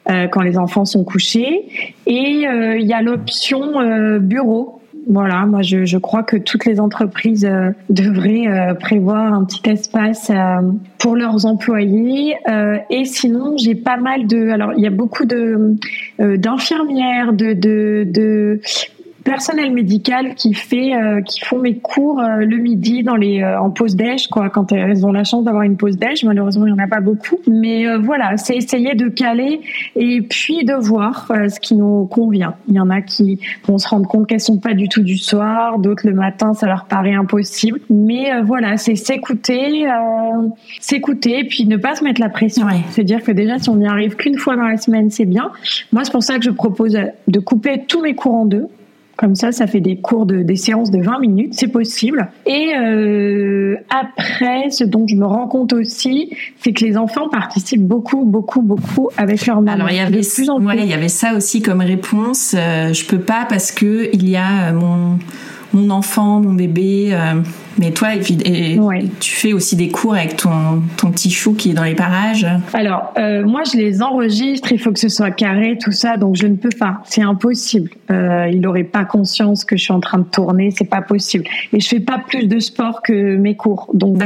Euh, quand les enfants sont couchés. Et euh, il y a l'option euh, bureau. Voilà, moi je, je, crois que toutes les entreprises euh, devraient prévoir un petit espace pour leurs employés. et sinon, j'ai pas mal de, alors il y a beaucoup de d'infirmières, de, de, de personnel médical qui fait euh, qui font mes cours euh, le midi dans les euh, en pause déj quoi. Quand elles ont la chance d'avoir une pause déj malheureusement il y en a pas beaucoup. Mais voilà c'est essayer de caler et puis de voir ce qui nous convient. Il y en a qui vont se rendre compte qu'elles sont pas du tout du soir d'autres le matin ça leur paraît impossible. Mais voilà c'est s'écouter s'écouter puis ne pas se mettre la pression. C'est dire que déjà si on n'y arrive qu'une fois dans la semaine c'est bien. Moi c'est pour ça que je propose de couper tous mes cours en deux comme ça, ça fait des cours de des séances de 20 minutes, c'est possible. Et euh, après, ce dont je me rends compte aussi, c'est que les enfants participent beaucoup, beaucoup, beaucoup avec leur maman. Alors il y avait plus en il y avait ça aussi comme réponse. Euh, je peux pas parce que il y a mon mon enfant, mon bébé. Euh, mais toi, et, tu fais aussi des cours avec ton, ton petit chou qui est dans les parages. Alors, euh, moi, je les enregistre. Il faut que ce soit carré, tout ça. Donc, je ne peux pas. C'est impossible. Euh, il n'aurait pas conscience que je suis en train de tourner. C'est pas possible. Et je fais pas plus de sport que mes cours. Donc,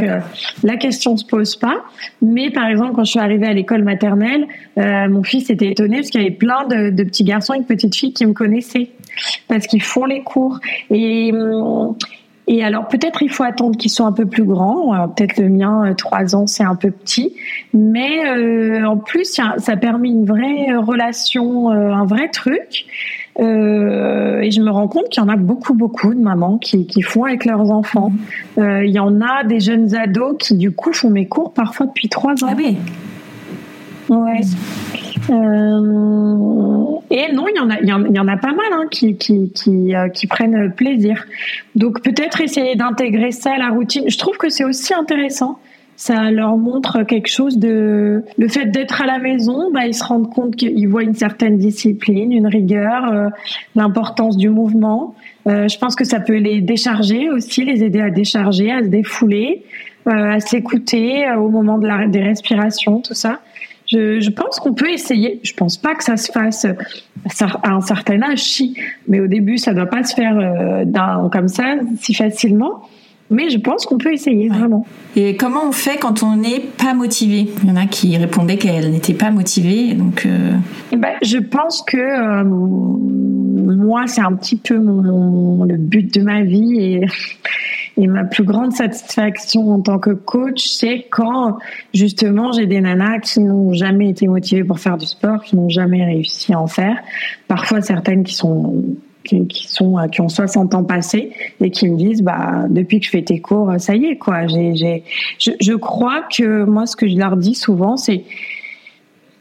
la question se pose pas. Mais par exemple, quand je suis arrivée à l'école maternelle, mon fils était étonné parce qu'il y avait plein de, de petits garçons et de petites filles qui me connaissaient parce qu'ils font les cours. Et hum, et alors peut-être il faut attendre qu'ils soient un peu plus grands. Euh, peut-être le mien, euh, trois ans, c'est un peu petit. Mais euh, en plus, ça a permis une vraie relation, un vrai truc. Euh, et je me rends compte qu'il y en a beaucoup, beaucoup de mamans qui, qui font avec leurs enfants. Euh, il y en a des jeunes ados qui, du coup, font mes cours parfois depuis trois ans. Ah oui. Ouais. Euh, et non, il y en a, il y en, a pas mal hein, qui qui qui, euh, qui, prennent plaisir. Donc peut-être essayer d'intégrer ça à la routine. Je trouve que c'est aussi intéressant. Ça leur montre quelque chose de le fait d'être à la maison. Bah, ils se rendent compte qu'ils voient une certaine discipline, une rigueur, euh, l'importance du mouvement. je pense que ça peut les décharger aussi, les aider à décharger, à se défouler, à s'écouter au moment des respirations, tout ça. Je, je pense qu'on peut essayer. Je pense pas que ça se fasse à un certain âge, si, mais au début, ça doit pas se faire euh, comme ça si facilement. Mais je pense qu'on peut essayer vraiment. Et comment on fait quand on n'est pas motivé? Il y en a qui répondaient qu'elles n'étaient pas motivées, donc. Euh... Eh ben, je pense que euh, moi, c'est un petit peu mon, le but de ma vie et et ma plus grande satisfaction en tant que coach, c'est quand justement j'ai des nanas qui n'ont jamais été motivées pour faire du sport, qui n'ont jamais réussi à en faire. Parfois certaines qui sont qui, sont qui ont 60 ans passés et qui me disent bah depuis que je fais tes cours ça y est quoi j'ai j'ai je, je crois que moi ce que je leur dis souvent c'est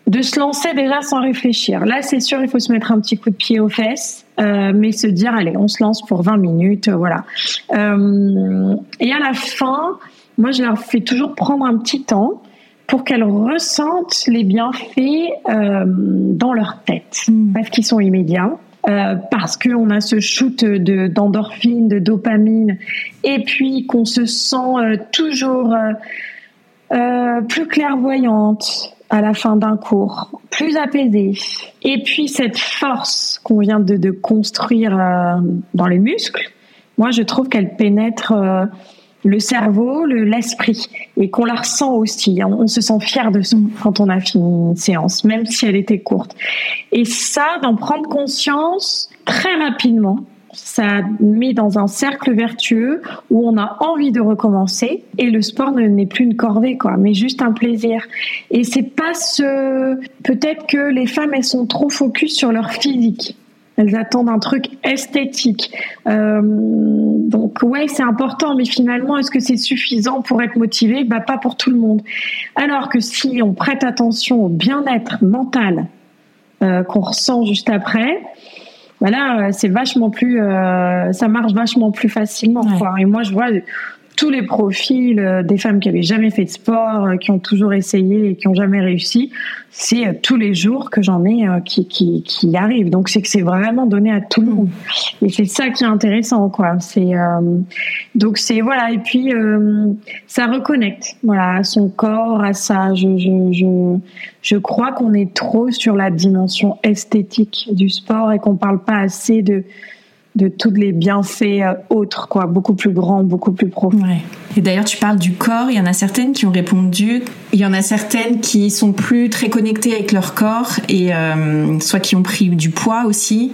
de se lancer déjà sans réfléchir. Là, c'est sûr, il faut se mettre un petit coup de pied aux fesses, euh, mais se dire, allez, on se lance pour 20 minutes, euh, voilà. Euh, et à la fin, moi, je leur fais toujours prendre un petit temps pour qu'elles ressentent les bienfaits dans leur tête, hmm. parce qu'ils sont immédiats. parce qu'on a ce shoot de d'endorphine, de dopamine, et puis qu'on se sent toujours euh, plus clairvoyante à la fin d'un cours, plus apaisée. Et puis cette force qu'on vient de, construire euh, dans les muscles, moi je trouve qu'elle pénètre euh, le cerveau, le l'esprit, et qu'on la ressent aussi. On, se sent fier de ça quand on a fini une séance, même si elle était courte. Et ça, d'en prendre conscience très rapidement, ça met dans un cercle vertueux où on a envie de recommencer et le sport ne n'est plus une corvée quoi mais juste un plaisir. Et c'est pas ce peut-être que les femmes elles sont trop focus sur leur physique. Elles attendent un truc esthétique. Euh, donc ouais c'est important mais finalement est-ce que c'est suffisant pour être motivé bah pas pour tout le monde. Alors que si on prête attention au bien-être mental euh, qu'on ressent juste après voilà, euh, c'est vachement plus, euh, ça marche vachement plus facilement. Quoi. Et moi, je vois tous les profils euh, des femmes qui avaient jamais fait de sport, euh, qui ont toujours essayé et qui ont jamais réussi, c'est euh, tous les jours que j'en ai qui, qui, qui arrivent. Donc c'est que c'est vraiment donné à tout le monde. Et c'est ça qui est intéressant, quoi. C'est donc c'est voilà. Et puis ça reconnecte, voilà, à son corps, à ça. Je je je, je crois qu'on est trop sur la dimension esthétique du sport et qu'on parle pas assez de de tous les bienfaits euh, autres, quoi, beaucoup plus grands, beaucoup plus profonds. Et d'ailleurs, tu parles du corps. Il y en a certaines qui ont répondu. Il y en a certaines qui sont plus très connectées avec leur corps et euh, soit qui ont pris du poids aussi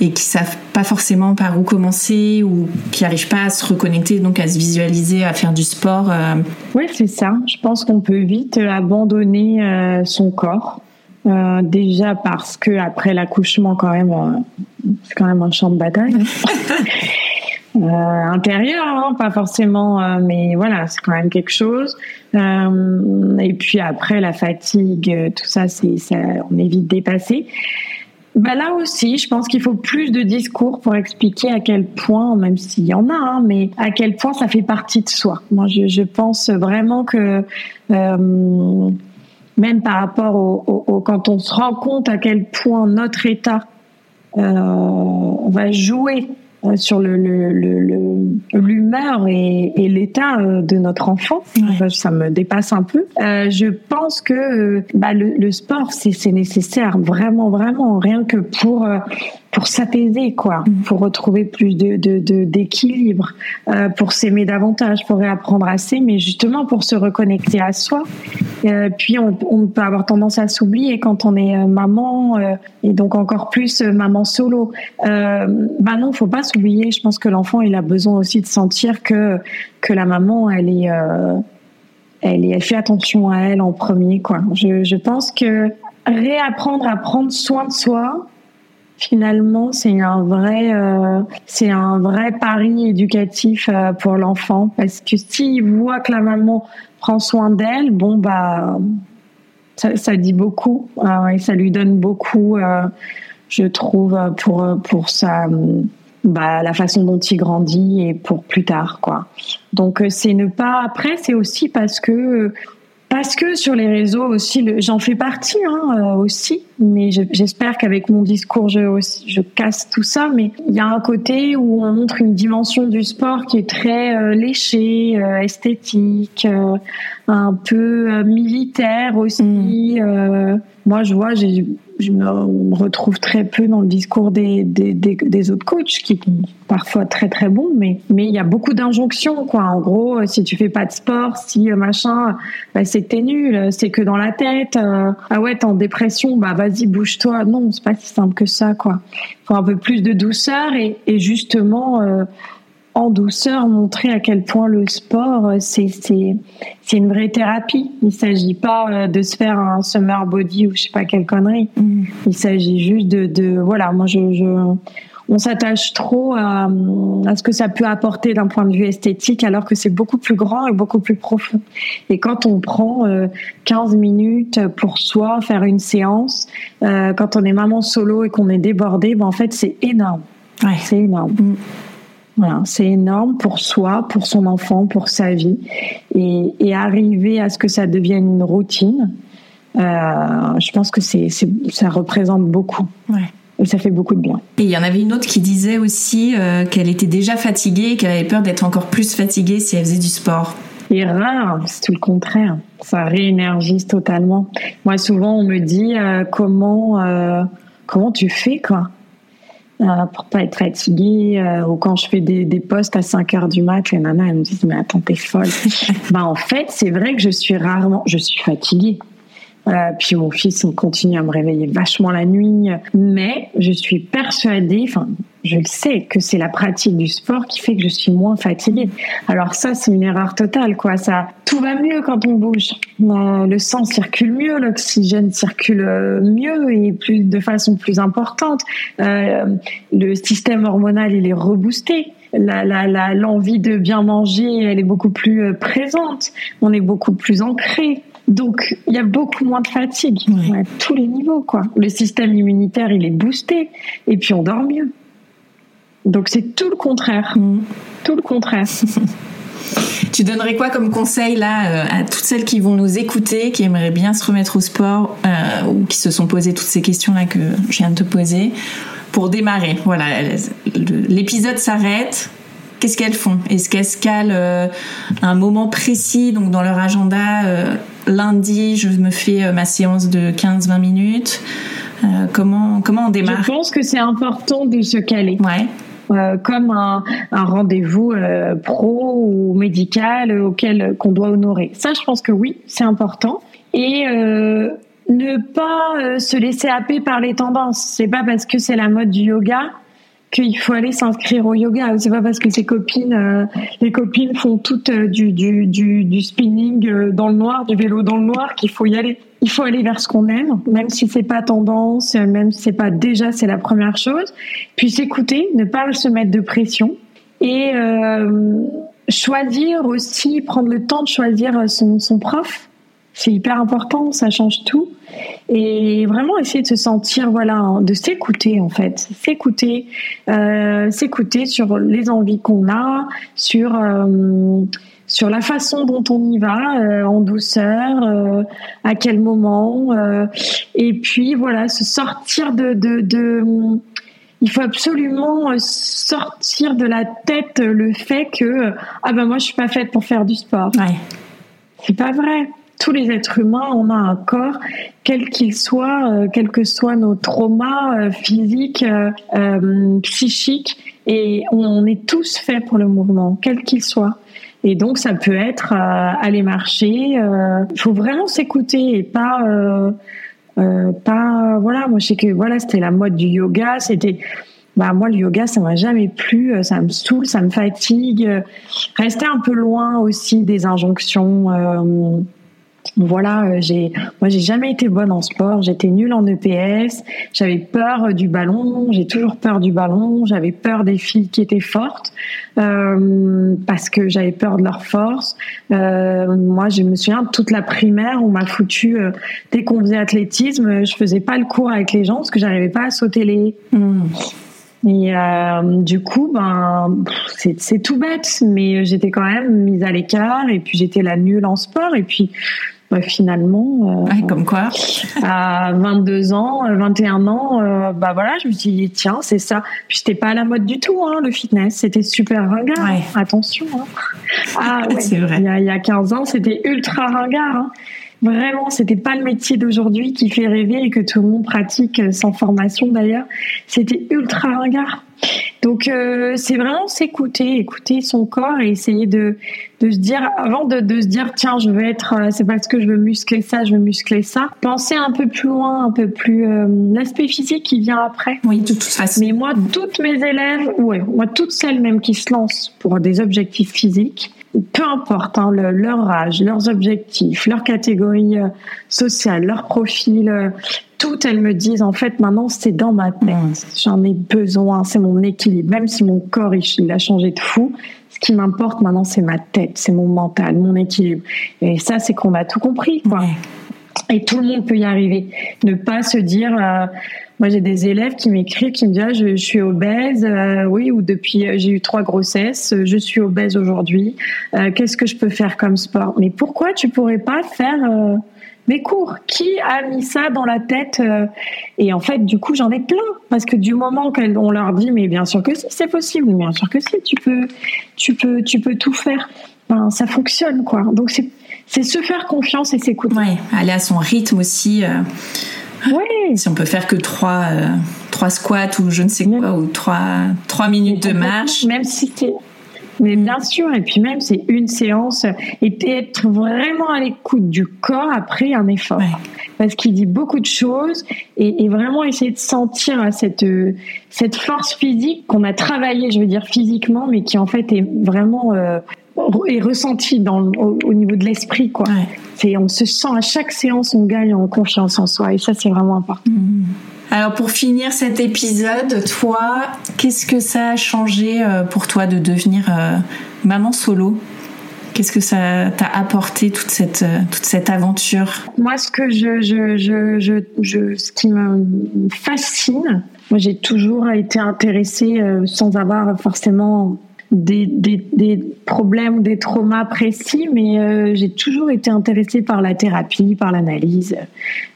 et qui savent pas forcément par où commencer ou qui n'arrivent pas à se reconnecter, donc à se visualiser, à faire du sport. Euh. Oui, c'est ça. Je pense qu'on peut vite abandonner son corps. Déjà parce que après l'accouchement, quand même, c'est quand même un champ de bataille. euh, intérieur, hein, pas forcément, euh, mais voilà, c'est quand même quelque chose. Euh, et puis après, la fatigue, euh, tout ça, c'est, ça, on est vite dépassé. Bah là aussi, je pense qu'il faut plus de discours pour expliquer à quel point, même s'il y en a, hein, mais à quel point ça fait partie de soi. Moi, je, je pense vraiment que euh, même par rapport au, au, au, quand on se rend compte à quel point notre état euh, on va jouer euh, sur le, l'humeur le, et, et l'état euh, de notre enfant. Ça me dépasse un peu. Euh, je pense que bah, le, le, sport, c'est nécessaire, vraiment, vraiment, rien que pour pour s'apaiser, quoi, mm. pour retrouver plus de d'équilibre, de, de, euh, pour s'aimer davantage, pour réapprendre à s'aimer, justement pour se reconnecter à soi. Euh, puis on, on, peut avoir tendance à s'oublier quand on est maman et donc encore plus maman solo. Euh, bah non, faut pas s'oublier. Je pense que l'enfant il a besoin aussi de sentir que que la maman elle est elle, est, elle fait attention à elle en premier quoi. Je, je pense que réapprendre à prendre soin de soi, finalement c'est un vrai euh, c'est un vrai pari éducatif euh, pour l'enfant. Parce que s'il voit que la maman prend soin d'elle bon bah ça, dit beaucoup euh, et ça lui donne beaucoup je trouve pour pour sa bah, la façon dont il grandit et pour plus tard quoi. Donc c'est ne pas après c'est aussi parce que parce que sur les réseaux aussi, j'en fais partie hein, aussi, mais j'espère qu'avec mon discours, je, aussi, je casse tout ça. Mais il y a un côté où on montre une dimension du sport qui est très euh, léchée, euh, esthétique, euh, un peu militaire aussi. Mm. moi, je vois, je me retrouve très peu dans le discours des, des, des, des, autres coachs qui sont parfois très très bons, mais mais il y a beaucoup d'injonctions quoi. En gros, si tu fais pas de sport, si euh, machin, bah, c'est que t'es nul, c'est que dans la tête. Euh, ah ouais, t'es en dépression, bah vas-y bouge-toi. Non, c'est pas si simple que ça quoi. Faut un peu plus de douceur et, et justement. Euh, en douceur montrer à quel point le sport euh, c'est c'est c'est une vraie thérapie. Il s'agit pas euh, de se faire un summer body ou je sais pas quelle connerie. Mm. Il s'agit juste de de voilà, moi je, je on s'attache trop à, à, ce que ça peut apporter d'un point de vue esthétique alors que c'est beaucoup plus grand et beaucoup plus profond. Et quand on prend 15 euh, minutes pour soi, faire une séance, quand on est maman solo et qu'on est débordé, ben en fait c'est énorme. Ouais. C'est énorme. Mm. Voilà, c'est énorme pour soi, pour son enfant, pour sa vie, et, et arriver à ce que ça devienne une routine. Euh, je pense que c'est, ça représente beaucoup. Ouais. Ça fait beaucoup de bien. Et il y en avait une autre qui disait aussi euh, qu'elle était déjà fatiguée et qu'elle avait peur d'être encore plus fatiguée si elle faisait du sport. Et rare, c'est tout le contraire. Ça réénergise totalement. Moi, souvent, on me dit euh, comment euh, comment tu fais quoi pour pas être fatiguée ou quand je fais des, des postes à 5 heures du mat, les nanas elles me disent mais attends t'es folle. bah en fait c'est vrai que je suis rarement, je suis fatiguée. Euh, puis mon fils on continue à me réveiller vachement la nuit, mais je suis persuadée, enfin je le sais que c'est la pratique du sport qui fait que je suis moins fatiguée. Alors ça c'est une erreur totale quoi. Ça tout va mieux quand on bouge. Euh, le sang circule mieux, l'oxygène circule euh, mieux et plus de façon plus importante. Euh, le système hormonal il est reboosté l'envie de bien manger, elle est beaucoup plus présente. On est beaucoup plus ancré. Donc, il y a beaucoup moins de fatigue à tous les niveaux, quoi. Le système immunitaire, il est boosté et puis on dort mieux. Donc, c'est tout le contraire. Mm. Tout le contraire. tu donnerais quoi comme conseil là euh, à toutes celles qui vont nous écouter, qui aimeraient bien se remettre au sport euh, ou qui se sont posées toutes ces questions là que je viens de te poser pour démarrer? Voilà, l'épisode s'arrête qu'est-ce qu'elles font? Est-ce qu'elles calent euh, un moment précis, donc dans leur agenda euh, Lundi, je me fais euh, ma séance de 15-20 minutes. comment, comment on démarre? Je pense que c'est important de se caler. Ouais. comme un, un rendez-vous pro ou médical auquel qu'on doit honorer. Ça, je pense que oui, c'est important. Et ne pas se laisser happer par les tendances. C'est pas parce que c'est la mode du yoga qu'il faut aller s'inscrire au yoga. C'est pas parce que ses copines, euh, les copines font toutes euh, du, du, du, spinning euh, dans le noir, du vélo dans le noir, qu'il faut y aller. Il faut aller vers ce qu'on aime, même si c'est pas tendance, même si c'est pas déjà c'est la première chose. Puis s'écouter, ne pas se mettre de pression et choisir aussi, prendre le temps de choisir son, son prof c'est hyper important, ça change tout. Et vraiment essayer de se sentir, voilà, de s'écouter en fait, s'écouter, euh, s'écouter sur les envies qu'on a, sur euh, sur la façon dont on y va, euh, en douceur, euh, à quel moment, euh, et puis voilà, se sortir de, de, de il faut absolument sortir de la tête le fait que ah ben moi je suis pas faite pour faire du sport. Ouais. C'est pas vrai tous les êtres humains, on a un corps, quel qu'il soit, euh, quels que soient nos traumas euh, physiques, euh, psychiques, et on, est tous faits pour le mouvement, quel qu'il soit. Et donc, ça peut être aller marcher. Il faut vraiment s'écouter et pas, pas, voilà. Moi, je sais que voilà, c'était la mode du yoga. C'était, bah moi, le yoga, ça m'a jamais plu. Ça me saoule, ça me fatigue. Rester un peu loin aussi des injonctions voilà, euh, j'ai, moi j'ai jamais été bonne en sport. J'étais nulle en EPS. J'avais peur du ballon. J'ai toujours peur du ballon. J'avais peur des filles qui étaient fortes euh, parce que j'avais peur de leur force. Euh, moi, je me souviens toute la primaire, on m'a foutu dès qu'on faisait athlétisme, je faisais pas le cours avec les gens parce que j'arrivais pas à sauter les. Hmm. Et du coup, ben, c'est tout bête, mais j'étais quand même mise à l'écart et puis j'étais la nulle en sport et puis bah, finalement. Euh, comme quoi À 22 ans, 21 euh, ans, euh, bah voilà, je me suis dit, tiens, c'est ça. Puis c'était pas à la mode du tout, hein, le fitness. C'était super ringard. Attention. Hein. Ah ouais, c'est vrai. Il y, a, il y, a, 15 ans, c'était ultra ringard. Hein. Vraiment, c'était pas le métier d'aujourd'hui qui fait rêver et que tout le monde pratique sans formation d'ailleurs. C'était ultra ringard. Donc euh, c'est vraiment s'écouter, écouter son corps et essayer de, de se dire avant de, de se dire tiens je veux être euh, c'est parce que je veux muscler ça je veux muscler ça. Penser un peu plus loin, un peu plus euh, l'aspect physique qui vient après. Oui de toute façon. Mais moi toutes mes élèves ouais moi toutes celles même qui se lancent pour des objectifs physiques peu importe hein, leur âge, leurs objectifs, leur catégorie euh, sociale, leur profil, euh, tout, elles me disent en fait maintenant c'est dans ma tête, j'en ai besoin, c'est mon équilibre, même si mon corps il, a changé de fou. Ce qui m'importe maintenant, c'est ma tête, c'est mon mental, mon équilibre. Et ça, c'est qu'on a tout compris, quoi. Et tout le monde peut y arriver. Ne pas se dire, euh, moi, j'ai des élèves qui m'écrivent, qui me disent ah, je, suis obèse, euh, oui, ou depuis euh, j'ai eu trois grossesses, euh, je suis obèse aujourd'hui. Qu'est-ce que je peux faire comme sport? Mais pourquoi tu pourrais pas faire mais cours? Qui a mis ça dans la tête euh, Et en fait, du coup, j'en ai plein parce que du moment qu'on leur dit, mais bien sûr que si, c'est possible, bien sûr que si, tu peux, tu peux, tu peux tout faire. Ben, ça fonctionne, quoi. Donc c'est se faire confiance et s'écouter. Ouais, aller à son rythme aussi. Euh, ouais. Si on peut faire que trois, euh, trois squats ou je ne sais quoi, ou trois, trois minutes de marche. Même si c'est mais bien sûr, et puis même c'est une séance et être vraiment à l'écoute du corps après un effort, parce qu'il dit beaucoup de choses et, vraiment essayer de sentir cette cette force physique qu'on a travaillé, je veux dire physiquement, mais qui en fait est vraiment euh, est ressentie dans au, niveau de l'esprit quoi. C'est on se sent à chaque séance on gagne en confiance en soi et ça c'est vraiment important. Mmh. Alors pour finir cet épisode, toi, qu'est-ce que ça a changé euh, pour toi de devenir euh, maman solo? Qu'est-ce que ça t'a apporté toute cette euh, toute cette aventure? Moi, ce que je, je, je, je, ce qui me fascine, moi j'ai toujours été intéressée sans avoir forcément des, des, des, problèmes, des traumas précis, mais euh, j'ai toujours été intéressée par la thérapie, par l'analyse.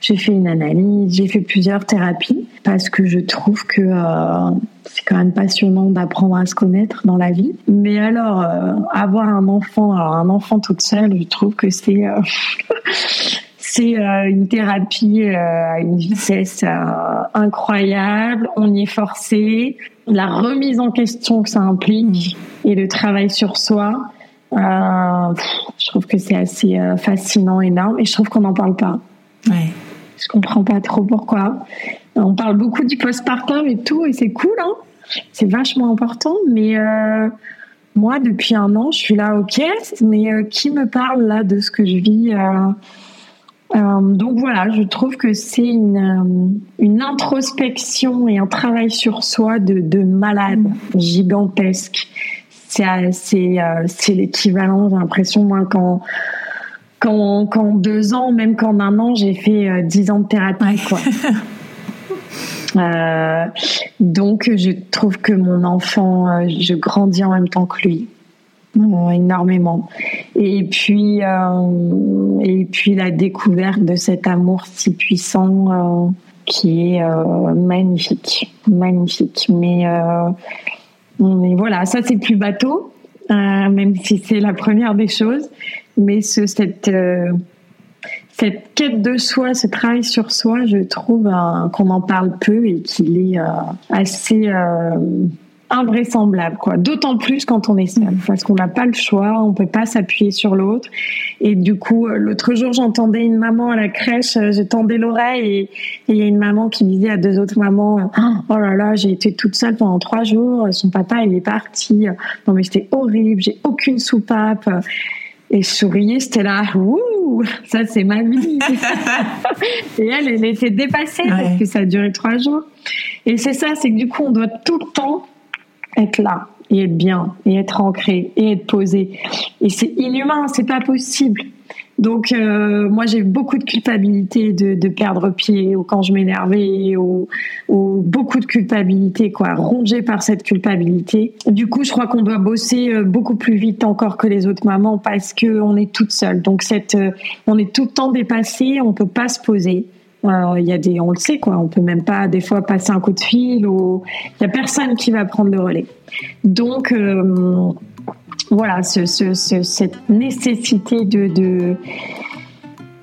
J'ai fait une analyse, j'ai fait plusieurs thérapies parce que je trouve que euh, c'est quand même passionnant d'apprendre à se connaître dans la vie. Mais alors, euh, avoir un enfant, alors un enfant toute seule, je trouve que c'est c'est une thérapie à une vitesse incroyable. On y est forcé la remise en question que ça implique et le travail sur soi, euh, je trouve que c'est assez euh, fascinant, énorme, et je trouve qu'on n'en parle pas. Ouais. Je comprends pas trop pourquoi. On parle beaucoup du postpartum et tout, et c'est cool, hein c'est vachement important, mais euh, moi, depuis un an, je suis là, ok, mais qui me parle là de ce que je vis euh, donc voilà, je trouve que c'est une, euh, une introspection et un travail sur soi de, de malade gigantesque. C'est euh, l'équivalent, j'ai l'impression, moi, quand qu'en quand deux ans, même qu'en un an, j'ai fait dix ans de thérapie, quoi. Euh, donc, je trouve que mon enfant, je grandis en même temps que lui énormément. Et puis, euh, et puis la découverte de cet amour si puissant euh, qui est euh, magnifique, magnifique. Mais, mais voilà, ça c'est plus bateau, même si c'est la première des choses. Mais ce, cette cette quête de soi, ce travail sur soi, je trouve qu'on en parle peu et qu'il est assez invraisemblable, quoi. D'autant plus quand on est seul, parce qu'on n'a pas le choix, on peut pas s'appuyer sur l'autre. Et du coup, euh, l'autre jour, j'entendais une maman à la crèche, euh, je tendais l'oreille et il y a une maman qui disait à deux autres mamans, euh, oh là là, j'ai été toute seule pendant trois jours, son papa il est parti, non mais c'était horrible, j'ai aucune soupape. Et je souriais, c'était là, ouh, ça c'est ma vie. et elle, elle était dépassée parce que ça a duré trois jours. Et c'est ça, c'est que du coup, on doit tout le temps être là et être bien et être ancré et être posé. Et c'est inhumain, c'est pas possible. Donc euh, moi j'ai beaucoup de culpabilité de, de, perdre pied ou quand je m'énervais ou, ou, beaucoup de culpabilité quoi, rongé par cette culpabilité. Du coup je crois qu'on doit bosser euh, beaucoup plus vite encore que les autres mamans parce que on est toute seule. Donc cette, euh, on est tout le temps dépassé, on peut pas se poser. Il y a des, on le sait quoi, on peut même pas des fois passer un coup de fil ou il y a personne qui va prendre le relais. Donc euh, voilà, ce, ce, cette nécessité de, de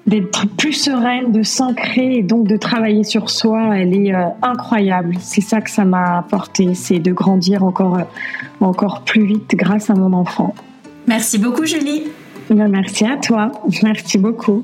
d'être plus sereine, de s'ancrer et donc de travailler sur soi, elle est euh, incroyable. C'est ça que ça m'a apporté, c'est de grandir encore, encore plus vite grâce à mon enfant. Merci beaucoup Julie. Ben, merci à toi, merci beaucoup.